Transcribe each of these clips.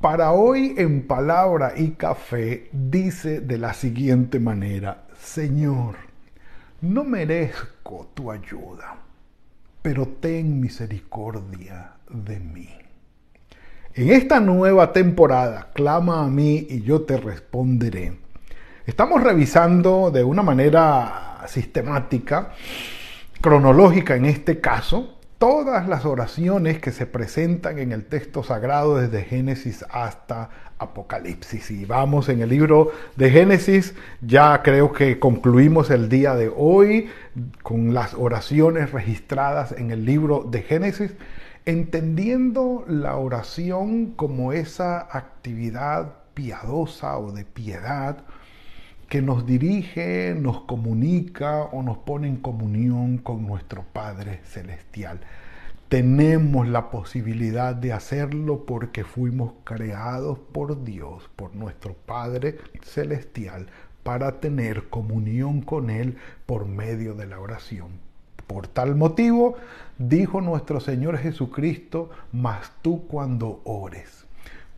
para hoy en palabra y café dice de la siguiente manera, Señor, no merezco tu ayuda, pero ten misericordia de mí. En esta nueva temporada, clama a mí y yo te responderé. Estamos revisando de una manera sistemática, cronológica en este caso, todas las oraciones que se presentan en el texto sagrado desde Génesis hasta Apocalipsis. Y vamos en el libro de Génesis, ya creo que concluimos el día de hoy con las oraciones registradas en el libro de Génesis, entendiendo la oración como esa actividad piadosa o de piedad que nos dirige, nos comunica o nos pone en comunión con nuestro Padre Celestial. Tenemos la posibilidad de hacerlo porque fuimos creados por Dios, por nuestro Padre Celestial, para tener comunión con Él por medio de la oración. Por tal motivo, dijo nuestro Señor Jesucristo, mas tú cuando ores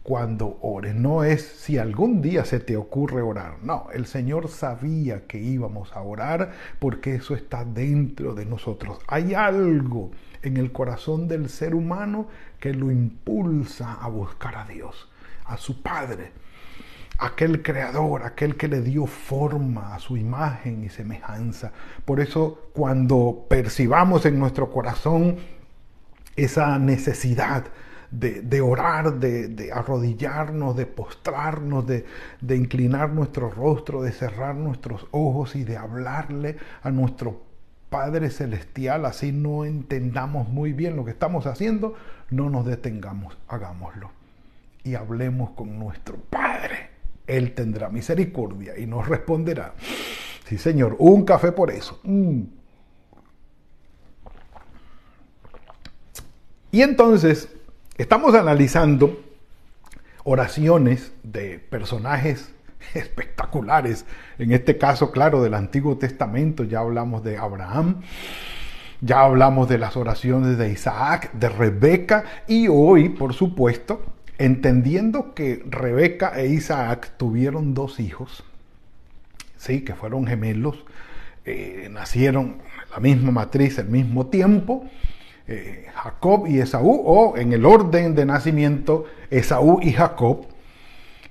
cuando ores. No es si algún día se te ocurre orar. No, el Señor sabía que íbamos a orar porque eso está dentro de nosotros. Hay algo en el corazón del ser humano que lo impulsa a buscar a Dios, a su Padre, aquel creador, aquel que le dio forma a su imagen y semejanza. Por eso cuando percibamos en nuestro corazón esa necesidad, de, orar, de, arrodillarnos, de postrarnos, de, inclinar nuestro rostro, de cerrar nuestros ojos y de hablarle a nuestro Padre Celestial, así no entendamos muy bien lo que estamos haciendo, no nos detengamos, hagámoslo. Y hablemos con nuestro Padre. Él tendrá misericordia y nos responderá. Sí, Señor, un café por eso. Mm. Y entonces Estamos analizando oraciones de personajes espectaculares, en este caso, claro, del Antiguo Testamento, ya hablamos de Abraham, ya hablamos de las oraciones de Isaac, de Rebeca, y hoy, por supuesto, entendiendo que Rebeca e Isaac tuvieron dos hijos, sí, que fueron gemelos, eh, nacieron la misma matriz al mismo tiempo, eh, Jacob y Esaú, o en el orden de nacimiento, Esaú y Jacob,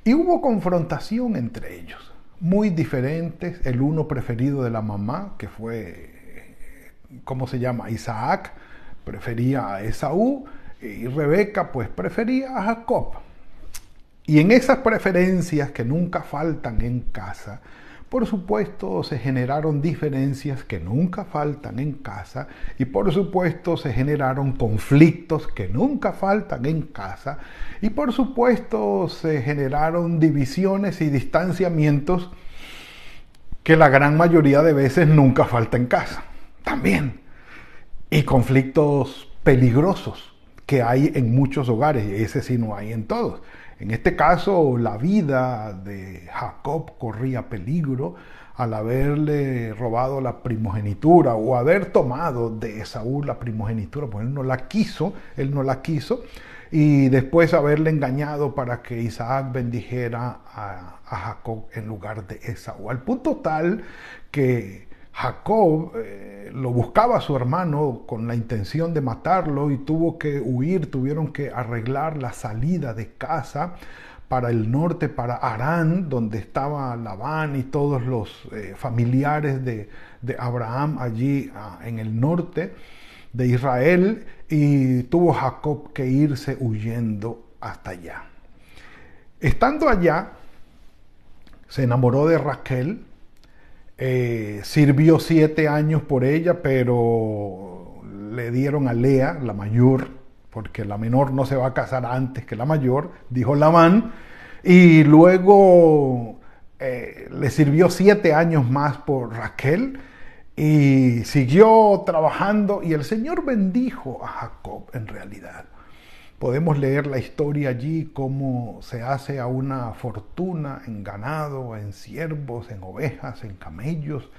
y hubo confrontación entre ellos, muy diferentes, el uno preferido de la mamá, que fue, ¿cómo se llama? Isaac, prefería a Esaú, y Rebeca pues prefería a Jacob. Y en esas preferencias que nunca faltan en casa, por supuesto, se generaron diferencias que nunca faltan en casa y por supuesto se generaron conflictos que nunca faltan en casa y por supuesto se generaron divisiones y distanciamientos que la gran mayoría de veces nunca falta en casa. También. Y conflictos peligrosos que hay en muchos hogares y ese sí no hay en todos. En este caso, la vida de Jacob corría peligro al haberle robado la primogenitura o haber tomado de Esaú la primogenitura, pues él no la quiso, él no la quiso, y después haberle engañado para que Isaac bendijera a, Jacob en lugar de Esaú, al punto tal que Jacob eh, lo buscaba a su hermano con la intención de matarlo y tuvo que huir, tuvieron que arreglar la salida de casa para el norte, para Arán, donde estaba Labán y todos los eh, familiares de, Abraham allí ah, en el norte de Israel, y tuvo Jacob que irse huyendo hasta allá. Estando allá, se enamoró de Raquel, eh, sirvió siete años por ella, pero le dieron a Lea, la mayor, porque la menor no se va a casar antes que la mayor, dijo Labán, Y luego eh, le sirvió siete años más por Raquel y siguió trabajando y el Señor bendijo a Jacob en realidad. Podemos leer la historia allí, cómo se hace a una fortuna en ganado, en siervos, en ovejas, en camellos.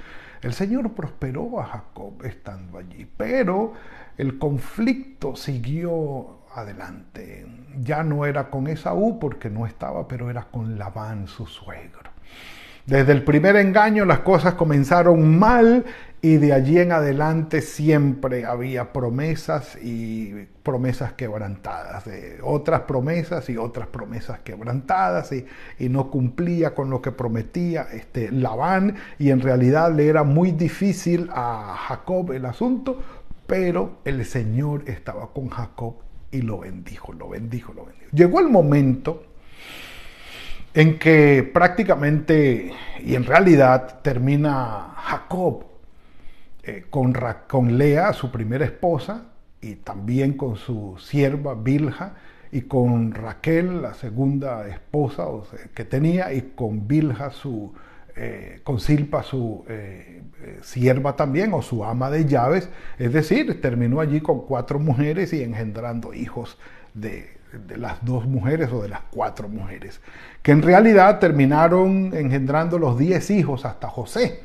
El Señor prosperó a Jacob estando allí, pero el conflicto siguió adelante. Ya no era con Esaú porque no estaba, pero era con Labán, su suegro. Desde el primer engaño las cosas comenzaron mal y de allí en adelante siempre había promesas y promesas quebrantadas, otras promesas y otras promesas quebrantadas y, y, no cumplía con lo que prometía este Labán y en realidad le era muy difícil a Jacob el asunto, pero el Señor estaba con Jacob y lo bendijo, lo bendijo, lo bendijo. Llegó el momento en que prácticamente y en realidad termina Jacob eh, con, con Lea, su primera esposa, y también con su sierva Bilha, y con Raquel, la segunda esposa que tenía, y con Bilha, su, eh, con Silpa, su eh, sierva también, o su ama de llaves, es decir, terminó allí con cuatro mujeres y engendrando hijos de, de las dos mujeres o de las cuatro mujeres, que en realidad terminaron engendrando los diez hijos hasta José,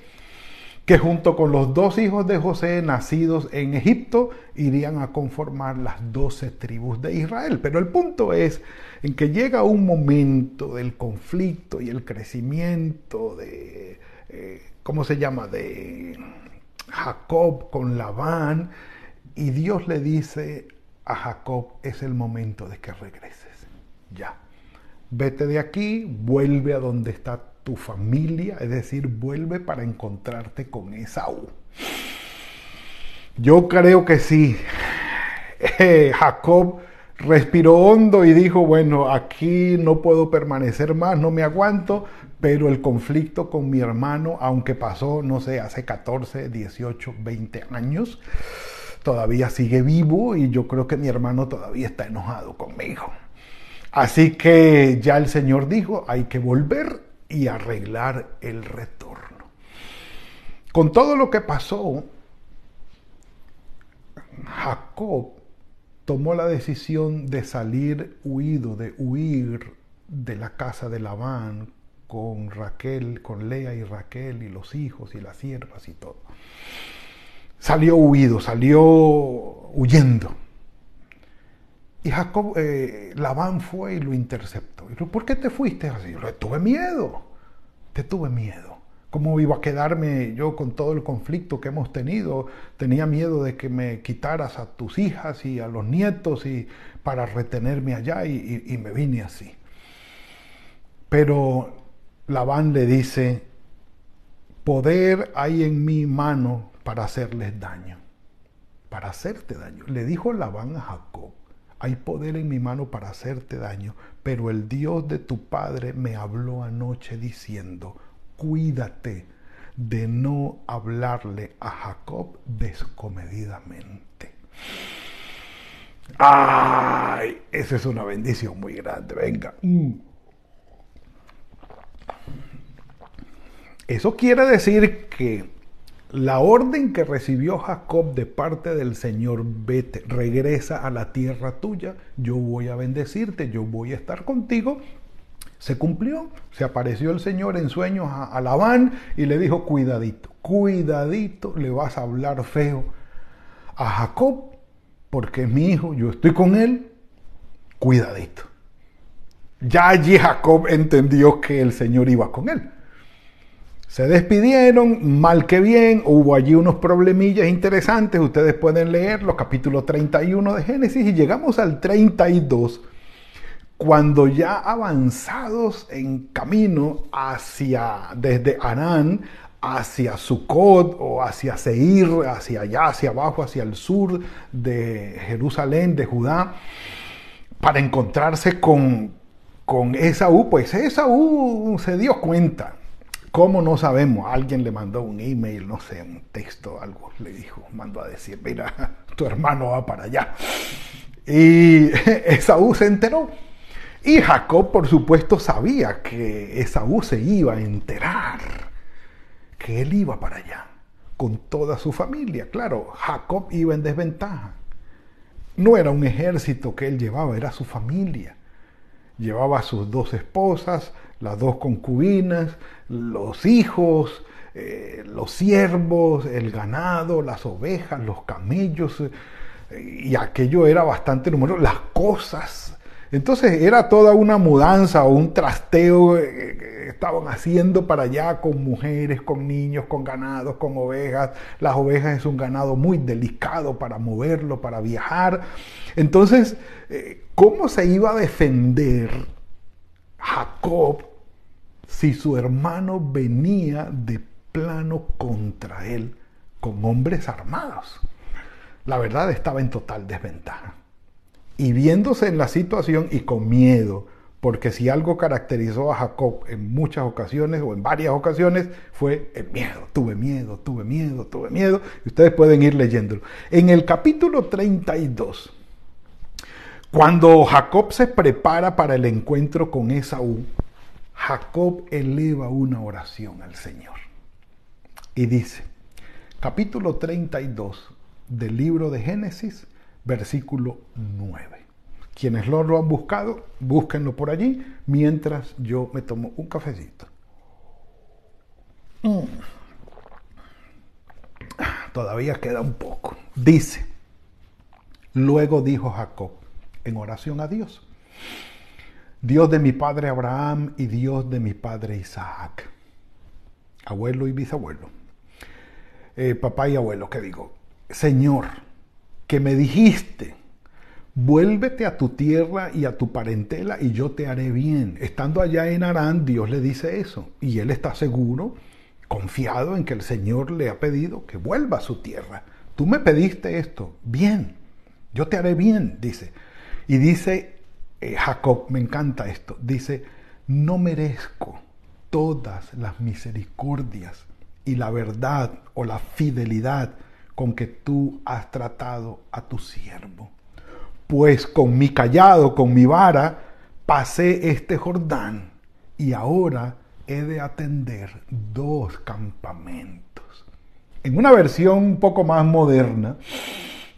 que junto con los dos hijos de José nacidos en Egipto irían a conformar las doce tribus de Israel. Pero el punto es en que llega un momento del conflicto y el crecimiento de, eh, ¿cómo se llama?, de Jacob con Labán, y Dios le dice a Jacob, es el momento de que regreses. Ya. Vete de aquí, vuelve a donde está tu familia, es decir, vuelve para encontrarte con Esaú. Yo creo que sí. Eh, Jacob respiró hondo y dijo, bueno, aquí no puedo permanecer más, no me aguanto, pero el conflicto con mi hermano, aunque pasó, no sé, hace 14, 18, 20 años, todavía sigue vivo y yo creo que mi hermano todavía está enojado conmigo. Así que ya el Señor dijo, hay que volver y arreglar el retorno. Con todo lo que pasó, Jacob tomó la decisión de salir huido, de huir de la casa de Labán con Raquel, con Lea y Raquel y los hijos y las siervas y todo. Salió huido, salió huyendo. Y Jacob, eh, Labán fue y lo interceptó. Y ¿por qué te fuiste así? Yo, tuve miedo, te tuve miedo. ¿Cómo iba a quedarme yo con todo el conflicto que hemos tenido? Tenía miedo de que me quitaras a tus hijas y a los nietos y para retenerme allá y, y me vine así. Pero Labán le dice, poder hay en mi mano para hacerles daño, para hacerte daño. Le dijo Labán a Jacob, hay poder en mi mano para hacerte daño, pero el Dios de tu padre me habló anoche diciendo, cuídate de no hablarle a Jacob descomedidamente. ¡Ay! Esa es una bendición muy grande. Venga. Mm. Eso quiere decir que la orden que recibió Jacob de parte del Señor, vete, regresa a la tierra tuya, yo voy a bendecirte, yo voy a estar contigo, se cumplió. Se apareció el Señor en sueños a, Labán y le dijo, cuidadito, cuidadito, le vas a hablar feo a Jacob, porque es mi hijo, yo estoy con él, cuidadito. Ya allí Jacob entendió que el Señor iba con él. Se despidieron, mal que bien, hubo allí unos problemillas interesantes, ustedes pueden leer los capítulos 31 de Génesis y llegamos al 32, cuando ya avanzados en camino hacia, desde Anán hacia Sucot o hacia Seir, hacia allá, hacia abajo, hacia el sur de Jerusalén, de Judá, para encontrarse con, con Esaú, pues Esaú se dio cuenta ¿Cómo no sabemos? Alguien le mandó un email, no sé, un texto, algo le dijo, mandó a decir, mira, tu hermano va para allá. Y Esaú se enteró. Y Jacob, por supuesto, sabía que Esaú se iba a enterar, que él iba para allá, con toda su familia. Claro, Jacob iba en desventaja. No era un ejército que él llevaba, era su familia. Llevaba sus dos esposas, las dos concubinas, los hijos, eh, los siervos, el ganado, las ovejas, los camellos, eh, y aquello era bastante numeroso, las cosas. Entonces era toda una mudanza o un trasteo eh, que estaban haciendo para allá con mujeres, con niños, con ganados, con ovejas. Las ovejas es un ganado muy delicado para moverlo, para viajar. Entonces, ¿cómo se iba a defender Jacob si su hermano venía de plano contra él con hombres armados. La verdad estaba en total desventaja. Y viéndose en la situación y con miedo, porque si algo caracterizó a Jacob en muchas ocasiones o en varias ocasiones fue el miedo. Tuve miedo, tuve miedo, tuve miedo. Y ustedes pueden ir leyéndolo. En el capítulo 32, cuando Jacob se prepara para el encuentro con Esaú, Jacob eleva una oración al Señor. Y dice, capítulo 32 del libro de Génesis, versículo 9. Quienes lo, han buscado, búsquenlo por allí mientras yo me tomo un cafecito. Mm. Todavía queda un poco. Dice, luego dijo Jacob en oración a Dios, Dios de mi padre Abraham y Dios de mi padre Isaac, abuelo y bisabuelo, eh, papá y abuelo, ¿qué digo? Señor, que me dijiste, vuélvete a tu tierra y a tu parentela y yo te haré bien. Estando allá en Arán, Dios le dice eso y él está seguro, confiado en que el Señor le ha pedido que vuelva a su tierra. Tú me pediste esto, bien, yo te haré bien, dice. Y dice eh, Jacob, me encanta esto, dice, no merezco todas las misericordias y la verdad o la fidelidad con que tú has tratado a tu siervo. Pues con mi callado, con mi vara, pasé este Jordán y ahora he de atender dos campamentos. En una versión un poco más moderna,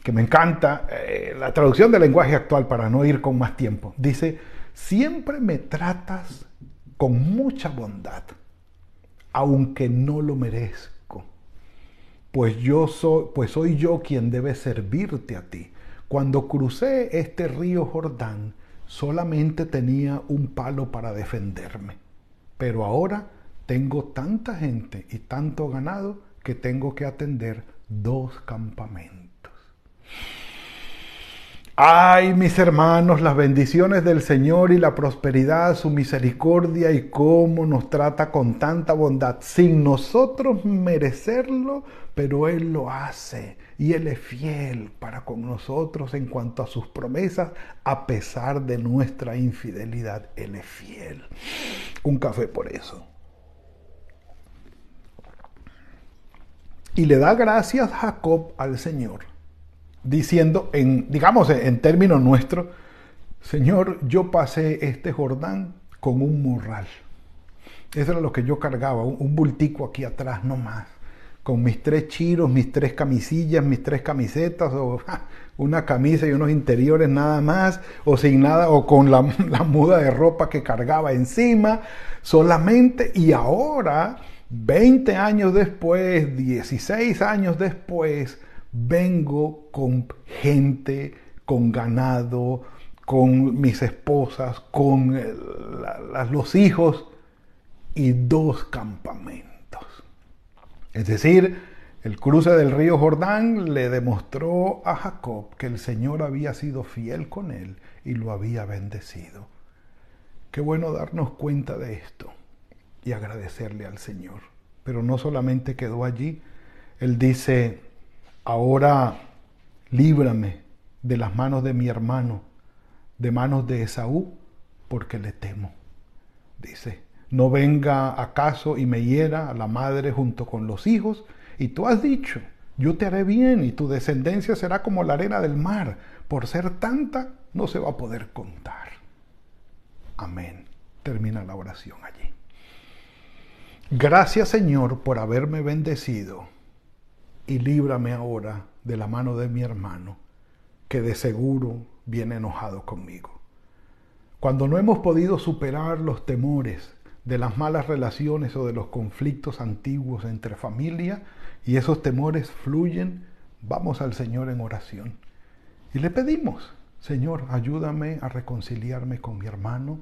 que me encanta, eh, la traducción del lenguaje actual para no ir con más tiempo, dice, siempre me tratas con mucha bondad, aunque no lo merezco, pues yo soy, pues soy yo quien debe servirte a ti. Cuando crucé este río Jordán, solamente tenía un palo para defenderme, pero ahora tengo tanta gente y tanto ganado que tengo que atender dos campamentos. Ay, mis hermanos, las bendiciones del Señor y la prosperidad, su misericordia y cómo nos trata con tanta bondad, sin nosotros merecerlo, pero Él lo hace y Él es fiel para con nosotros en cuanto a sus promesas, a pesar de nuestra infidelidad, Él es fiel. Un café por eso. Y le da gracias Jacob al Señor diciendo, en, digamos en términos nuestros, Señor, yo pasé este Jordán con un morral. Eso era lo que yo cargaba, un, bultico aquí atrás nomás, con mis tres chiros, mis tres camisillas, mis tres camisetas, o una camisa y unos interiores nada más, o sin nada, o con la, la muda de ropa que cargaba encima, solamente, y ahora, 20 años después, 16 años después, vengo con gente, con ganado, con mis esposas, con eh, los hijos y dos campamentos. Es decir, el cruce del río Jordán le demostró a Jacob que el Señor había sido fiel con él y lo había bendecido. Qué bueno darnos cuenta de esto y agradecerle al Señor. Pero no solamente quedó allí, Él dice, ahora líbrame de las manos de mi hermano, de manos de Esaú, porque le temo. Dice, no venga acaso y me hiera a la madre junto con los hijos, y tú has dicho, yo te haré bien y tu descendencia será como la arena del mar, por ser tanta no se va a poder contar. Amén. Termina la oración allí. Gracias Señor por haberme bendecido y líbrame ahora de la mano de mi hermano, que de seguro viene enojado conmigo. Cuando no hemos podido superar los temores de las malas relaciones o de los conflictos antiguos entre familia y esos temores fluyen, vamos al Señor en oración y le pedimos, Señor, ayúdame a reconciliarme con mi hermano,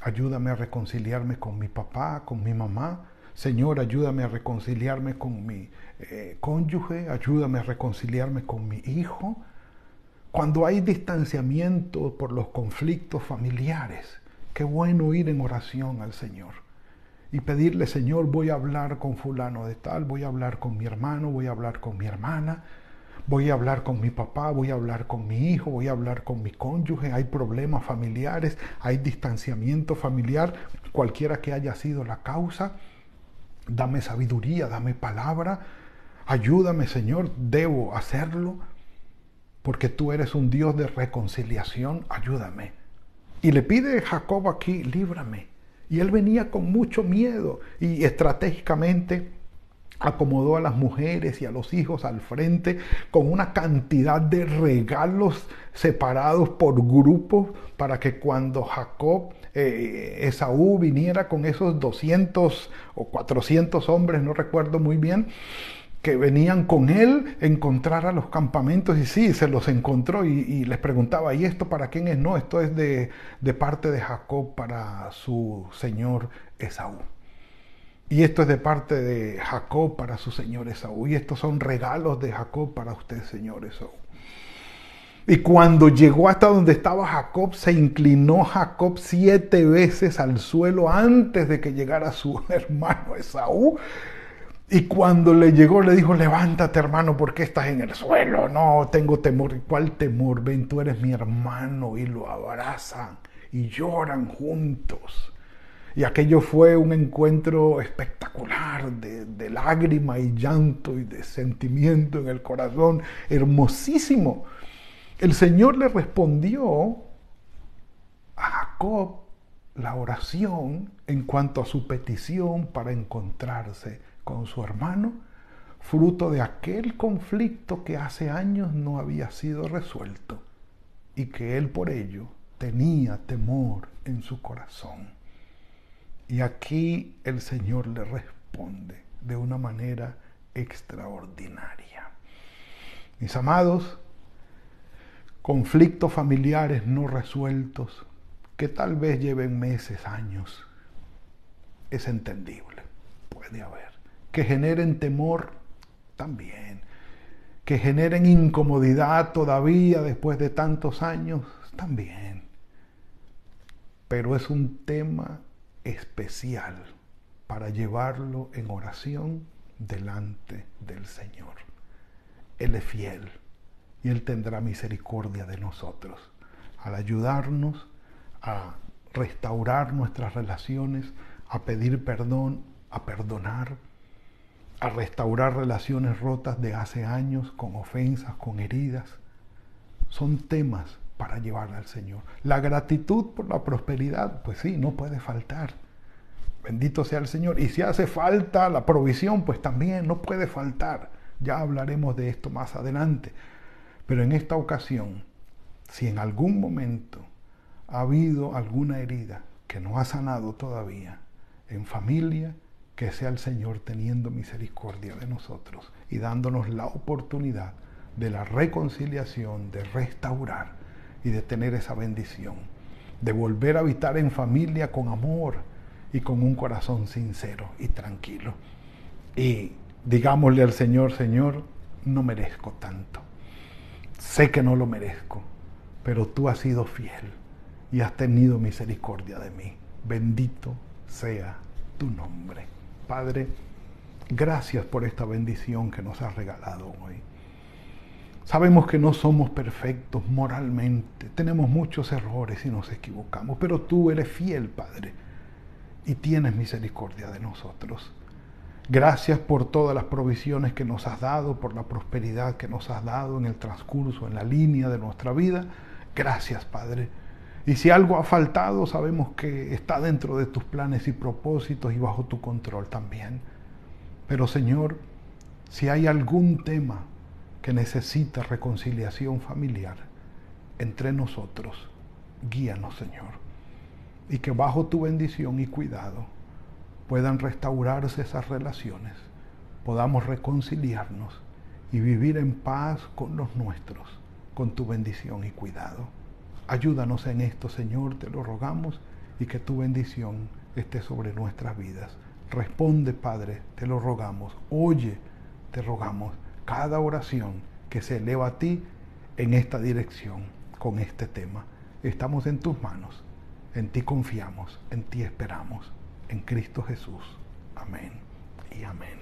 ayúdame a reconciliarme con mi papá, con mi mamá, Señor, ayúdame a reconciliarme con mi eh, cónyuge, ayúdame a reconciliarme con mi hijo. Cuando hay distanciamiento por los conflictos familiares, qué bueno ir en oración al Señor y pedirle, Señor, voy a hablar con fulano de tal, voy a hablar con mi hermano, voy a hablar con mi hermana, voy a hablar con mi papá, voy a hablar con mi hijo, voy a hablar con mi cónyuge, hay problemas familiares, hay distanciamiento familiar, cualquiera que haya sido la causa dame sabiduría, dame palabra, ayúdame Señor, debo hacerlo, porque tú eres un Dios de reconciliación, ayúdame. Y le pide Jacob aquí, líbrame. Y él venía con mucho miedo y estratégicamente acomodó a las mujeres y a los hijos al frente con una cantidad de regalos separados por grupos para que cuando Jacob eh, Esaú viniera con esos 200 o 400 hombres, no recuerdo muy bien, que venían con él, encontrar los campamentos y sí, se los encontró y, les preguntaba, ¿y esto para quién es? No, esto es de, de parte de Jacob para su señor Esaú. Y esto es de parte de Jacob para su señor Esaú. Y estos son regalos de Jacob para usted, señor Esaú. Y cuando llegó hasta donde estaba Jacob, se inclinó Jacob siete veces al suelo antes de que llegara su hermano Esaú. Y cuando le llegó, le dijo, levántate hermano, ¿por qué estás en el suelo? No, tengo temor. ¿Cuál temor? Ven, tú eres mi hermano. Y lo abrazan y lloran juntos. Y aquello fue un encuentro espectacular de, de lágrima y llanto y de sentimiento en el corazón, hermosísimo. El Señor le respondió a Jacob la oración en cuanto a su petición para encontrarse con su hermano, fruto de aquel conflicto que hace años no había sido resuelto y que él por ello tenía temor en su corazón. Y aquí el Señor le responde de una manera extraordinaria. Mis amados, conflictos familiares no resueltos, que tal vez lleven meses, años, es entendible, puede haber. Que generen temor, también. Que generen incomodidad todavía después de tantos años, también. Pero es un tema especial para llevarlo en oración delante del Señor. Él es fiel y Él tendrá misericordia de nosotros al ayudarnos a restaurar nuestras relaciones, a pedir perdón, a perdonar, a restaurar relaciones rotas de hace años con ofensas, con heridas. Son temas para llevar al Señor. La gratitud por la prosperidad, pues sí, no puede faltar. Bendito sea el Señor. Y si hace falta la provisión, pues también no puede faltar. Ya hablaremos de esto más adelante. Pero en esta ocasión, si en algún momento ha habido alguna herida que no ha sanado todavía en familia, que sea el Señor teniendo misericordia de nosotros y dándonos la oportunidad de la reconciliación, de restaurar y de tener esa bendición, de volver a habitar en familia con amor y con un corazón sincero y tranquilo. Y digámosle al Señor, Señor, no merezco tanto Sé que no lo merezco, pero tú has sido fiel y has tenido misericordia de mí. Bendito sea tu nombre. Padre, gracias por esta bendición que nos has regalado hoy. Sabemos que no somos perfectos moralmente, tenemos muchos errores y nos equivocamos, pero tú eres fiel, Padre, y tienes misericordia de nosotros. Gracias por todas las provisiones que nos has dado, por la prosperidad que nos has dado en el transcurso, en la línea de nuestra vida. Gracias, Padre. Y si algo ha faltado, sabemos que está dentro de tus planes y propósitos y bajo tu control también. Pero Señor, si hay algún tema que necesita reconciliación familiar entre nosotros, guíanos, Señor. Y que bajo tu bendición y cuidado puedan restaurarse esas relaciones, podamos reconciliarnos y vivir en paz con los nuestros, con tu bendición y cuidado. Ayúdanos en esto, Señor, te lo rogamos, y que tu bendición esté sobre nuestras vidas. Responde, Padre, te lo rogamos. Oye, te rogamos cada oración que se eleva a ti en esta dirección, con este tema. Estamos en tus manos, en ti confiamos, en ti esperamos, en Cristo Jesús. Amén y amén.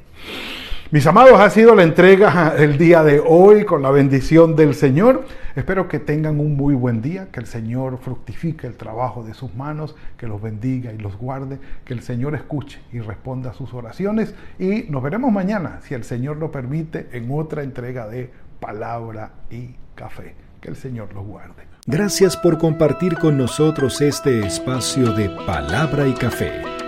Mis amados, ha sido la entrega el día de hoy con la bendición del Señor. Espero que tengan un muy buen día, que el Señor fructifique el trabajo de sus manos, que los bendiga y los guarde, que el Señor escuche y responda a sus oraciones. Y nos veremos mañana, si el Señor lo permite, en otra entrega de Palabra y Café. Que el Señor los guarde. Gracias por compartir con nosotros este espacio de Palabra y Café.